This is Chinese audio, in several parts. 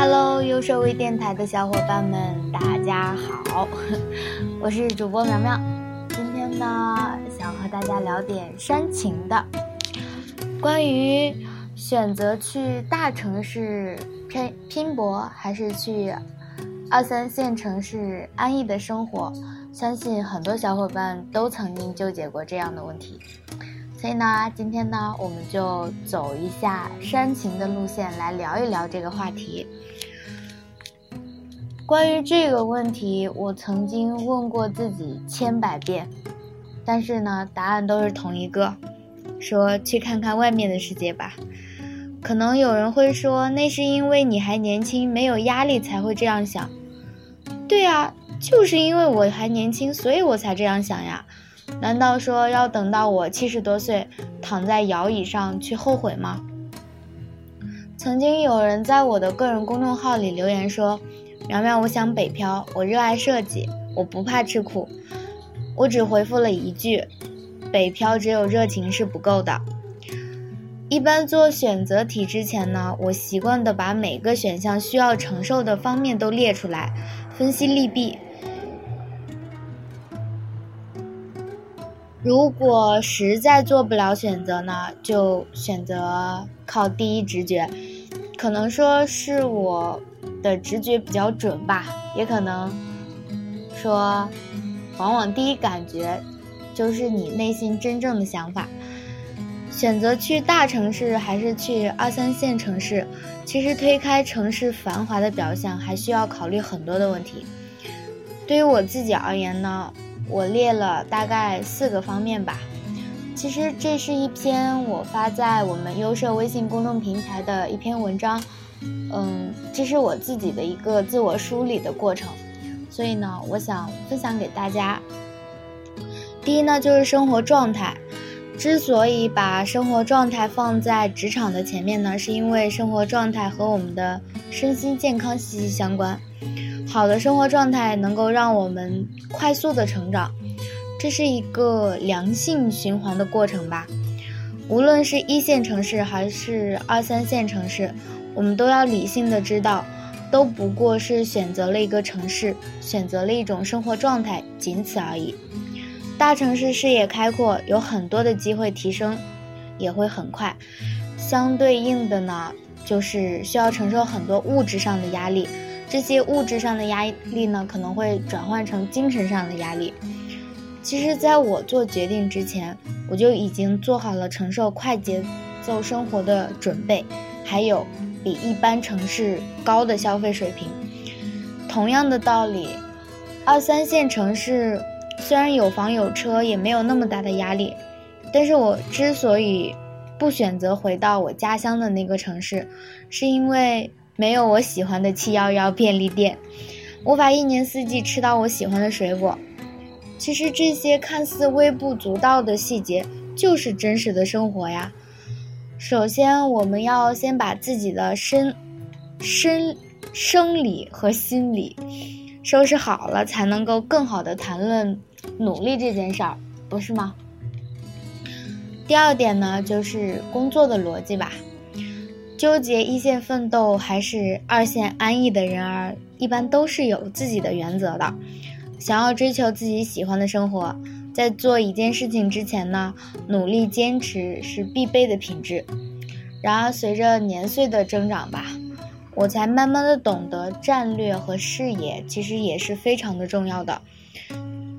Hello，优设微电台的小伙伴们，大家好，我是主播苗苗。今天呢，想和大家聊点煽情的，关于选择去大城市拼拼搏，还是去二三线城市安逸的生活，相信很多小伙伴都曾经纠结过这样的问题。所以呢，今天呢，我们就走一下煽情的路线来聊一聊这个话题。关于这个问题，我曾经问过自己千百遍，但是呢，答案都是同一个，说去看看外面的世界吧。可能有人会说，那是因为你还年轻，没有压力才会这样想。对啊，就是因为我还年轻，所以我才这样想呀。难道说要等到我七十多岁躺在摇椅上去后悔吗？曾经有人在我的个人公众号里留言说：“苗苗，我想北漂，我热爱设计，我不怕吃苦。”我只回复了一句：“北漂只有热情是不够的。”一般做选择题之前呢，我习惯的把每个选项需要承受的方面都列出来，分析利弊。如果实在做不了选择呢，就选择靠第一直觉。可能说是我的直觉比较准吧，也可能说，往往第一感觉就是你内心真正的想法。选择去大城市还是去二三线城市，其实推开城市繁华的表象，还需要考虑很多的问题。对于我自己而言呢？我列了大概四个方面吧，其实这是一篇我发在我们优设微信公众平台的一篇文章，嗯，这是我自己的一个自我梳理的过程，所以呢，我想分享给大家。第一呢，就是生活状态，之所以把生活状态放在职场的前面呢，是因为生活状态和我们的身心健康息息相关。好的生活状态能够让我们快速的成长，这是一个良性循环的过程吧。无论是一线城市还是二三线城市，我们都要理性的知道，都不过是选择了一个城市，选择了一种生活状态，仅此而已。大城市视野开阔，有很多的机会提升，也会很快。相对应的呢，就是需要承受很多物质上的压力。这些物质上的压力呢，可能会转换成精神上的压力。其实，在我做决定之前，我就已经做好了承受快节奏生活的准备，还有比一般城市高的消费水平。同样的道理，二三线城市虽然有房有车，也没有那么大的压力。但是我之所以不选择回到我家乡的那个城市，是因为。没有我喜欢的七幺幺便利店，无法一年四季吃到我喜欢的水果。其实这些看似微不足道的细节，就是真实的生活呀。首先，我们要先把自己的身、身、生理和心理收拾好了，才能够更好的谈论努力这件事儿，不是吗？第二点呢，就是工作的逻辑吧。纠结一线奋斗还是二线安逸的人儿，一般都是有自己的原则的。想要追求自己喜欢的生活，在做一件事情之前呢，努力坚持是必备的品质。然而，随着年岁的增长吧，我才慢慢的懂得战略和视野其实也是非常的重要的，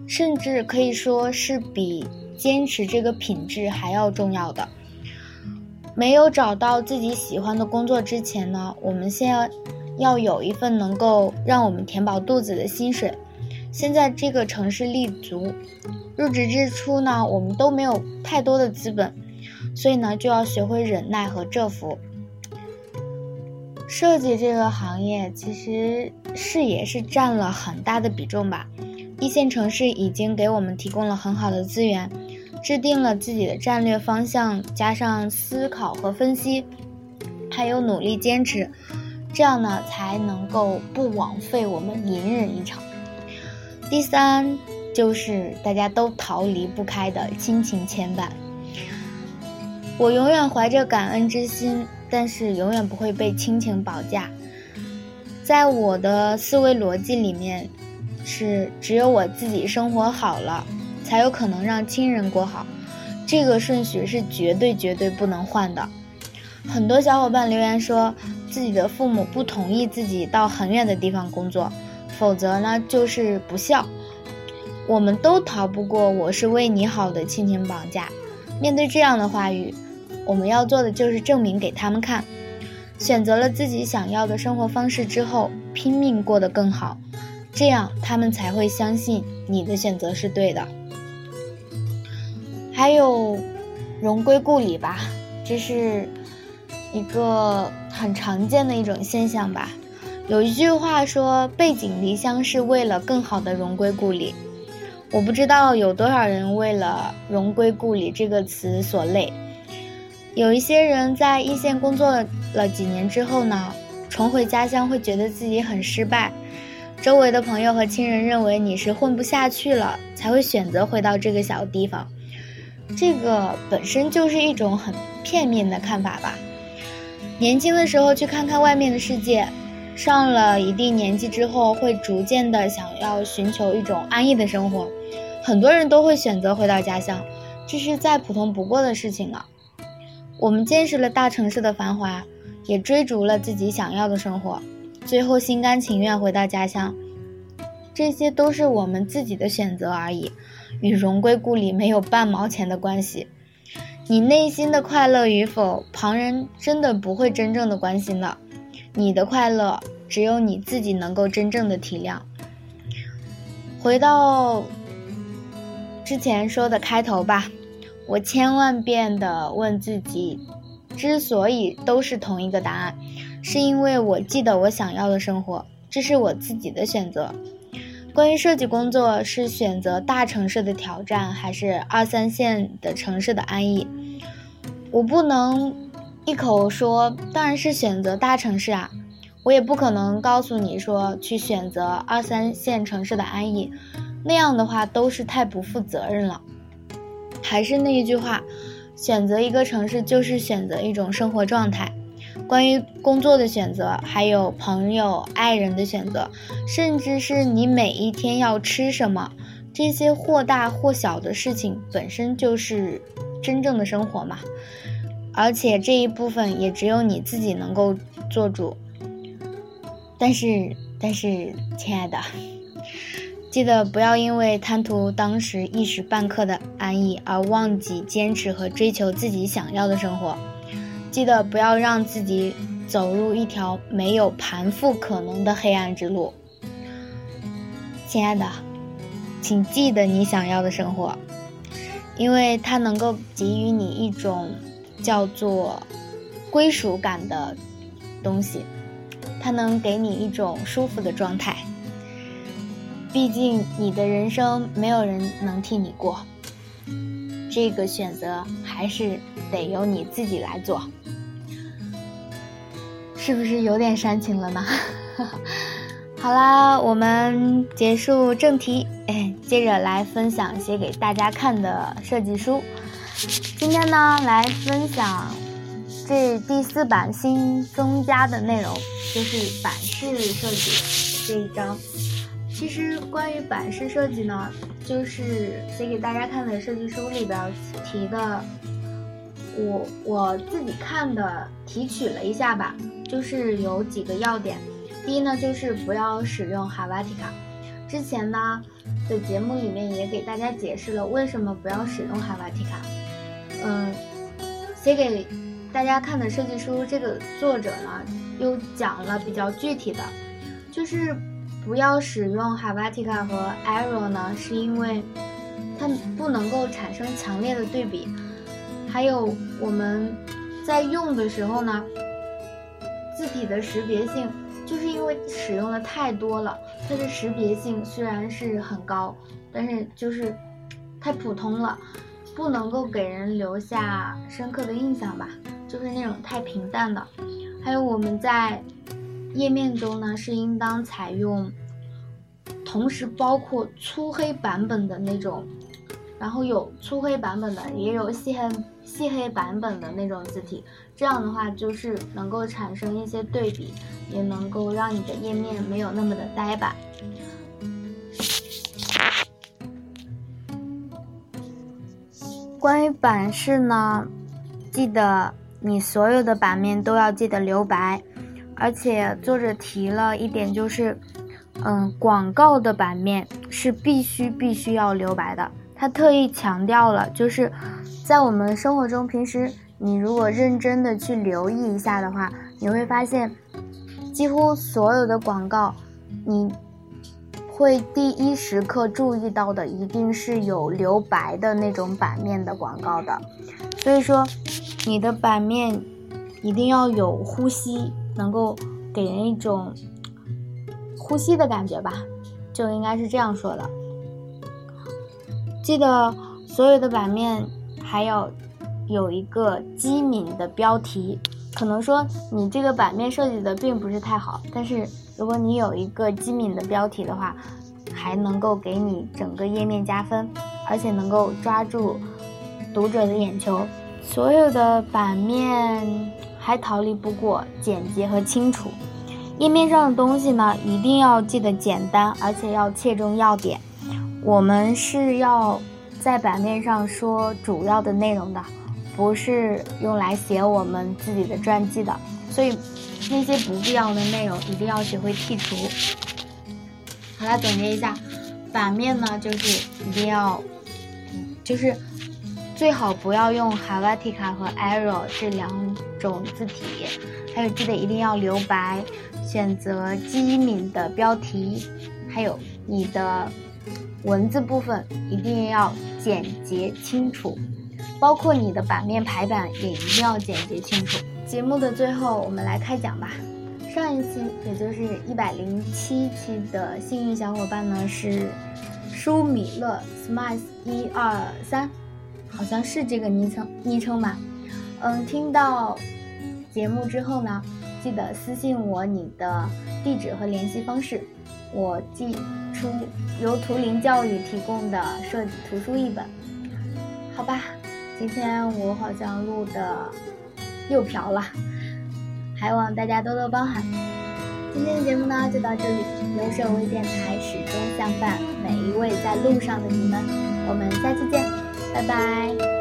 甚至可以说是比坚持这个品质还要重要的。没有找到自己喜欢的工作之前呢，我们先要要有一份能够让我们填饱肚子的薪水。现在这个城市立足，入职之初呢，我们都没有太多的资本，所以呢，就要学会忍耐和蛰伏。设计这个行业其实视野是占了很大的比重吧。一线城市已经给我们提供了很好的资源。制定了自己的战略方向，加上思考和分析，还有努力坚持，这样呢才能够不枉费我们隐忍一场。第三就是大家都逃离不开的亲情牵绊。我永远怀着感恩之心，但是永远不会被亲情绑架。在我的思维逻辑里面，是只有我自己生活好了，才有可能让亲人过好，这个顺序是绝对绝对不能换的。很多小伙伴留言说，自己的父母不同意自己到很远的地方工作，否则呢就是不孝。我们都逃不过“我是为你好”的亲情绑架。面对这样的话语，我们要做的就是证明给他们看。选择了自己想要的生活方式之后，拼命过得更好，这样他们才会相信你的选择是对的。还有，荣归故里吧，这是一个很常见的一种现象吧。有一句话说：“背井离乡是为了更好的荣归故里。”我不知道有多少人为了“荣归故里”这个词所累。有一些人在一线工作了几年之后呢，重回家乡会觉得自己很失败，周围的朋友和亲人认为你是混不下去了，才会选择回到这个小地方。这个本身就是一种很片面的看法吧。年轻的时候去看看外面的世界，上了一定年纪之后，会逐渐的想要寻求一种安逸的生活，很多人都会选择回到家乡，这是再普通不过的事情了。我们见识了大城市的繁华，也追逐了自己想要的生活，最后心甘情愿回到家乡。这些都是我们自己的选择而已，与荣归故里没有半毛钱的关系。你内心的快乐与否，旁人真的不会真正的关心的。你的快乐，只有你自己能够真正的体谅。回到之前说的开头吧。我千万遍的问自己，之所以都是同一个答案，是因为我记得我想要的生活，这是我自己的选择。关于设计工作，是选择大城市的挑战，还是二三线的城市的安逸？我不能一口说当然是选择大城市啊，我也不可能告诉你说去选择二三线城市的安逸，那样的话都是太不负责任了。还是那一句话，选择一个城市就是选择一种生活状态。关于工作的选择，还有朋友、爱人的选择，甚至是你每一天要吃什么，这些或大或小的事情，本身就是真正的生活嘛。而且这一部分也只有你自己能够做主。但是，但是，亲爱的。记得不要因为贪图当时一时半刻的安逸而忘记坚持和追求自己想要的生活。记得不要让自己走入一条没有盘复可能的黑暗之路。亲爱的，请记得你想要的生活，因为它能够给予你一种叫做归属感的东西，它能给你一种舒服的状态。毕竟你的人生没有人能替你过，这个选择还是得由你自己来做，是不是有点煽情了呢？好啦，我们结束正题，哎，接着来分享写给大家看的设计书。今天呢，来分享这第四版新增加的内容，就是版式设计这一章。其实关于版式设计呢，就是写给大家看的设计书里边提的，我我自己看的提取了一下吧，就是有几个要点。第一呢，就是不要使用 Helvetica。之前呢的节目里面也给大家解释了为什么不要使用 Helvetica。嗯，写给大家看的设计书，这个作者呢又讲了比较具体的，就是。不要使用 Helvetica 和 Arial 呢，是因为它不能够产生强烈的对比。还有我们在用的时候呢，字体的识别性，就是因为使用的太多了，它的识别性虽然是很高，但是就是太普通了，不能够给人留下深刻的印象吧，就是那种太平淡的。还有我们在。页面中呢是应当采用同时包括粗黑版本的那种然后有粗黑版本的，也有细黑细黑版本的那种字体。这样的话，就是能够产生一些对比，也能够让你的页面没有那么的呆板。关于版式呢，记得你所有的版面都要记得留白，而且作者提了一点就是，嗯，广告的版面是必须必须要留白的。他特意强调了，就是在我们生活中，平时你如果认真的去留意一下的话，你会发现，几乎所有的广告，你。会第一时刻注意到的一定是有留白的那种版面的广告的，所以说你的版面一定要有呼吸，能够给人一种呼吸的感觉吧，就应该是这样说的。记得所有的版面还要有一个机敏的标题，可能说你这个版面设计的并不是太好，但是。如果你有一个机敏的标题的话，还能够给你整个页面加分，而且能够抓住读者的眼球。所有的版面还逃离不过简洁和清楚。页面上的东西呢，一定要记得简单，而且要切中要点。我们是要在版面上说主要的内容的，不是用来写我们自己的传记的。所以。那些不必要的内容一定要学会剔除。好了，总结一下，版面呢就是一定要，就是最好不要用 Helvetica 和 Arial 这两种字体，还有记得一定要留白，选择机敏的标题，还有你的文字部分一定要简洁清楚，包括你的版面排版也一定要简洁清楚。节目的最后，我们来开奖吧。上一期，也就是一百零七期的幸运小伙伴呢是舒米勒 smiles 一二三，好像是这个昵称昵称吧。嗯，听到节目之后呢，记得私信我你的地址和联系方式，我寄出由图灵教育提供的设计图书一本。好吧，今天我好像录的。又瓢了，还望大家多多包涵。今天的节目呢就到这里，留守微电台始终相伴每一位在路上的你们，我们下期见，拜拜。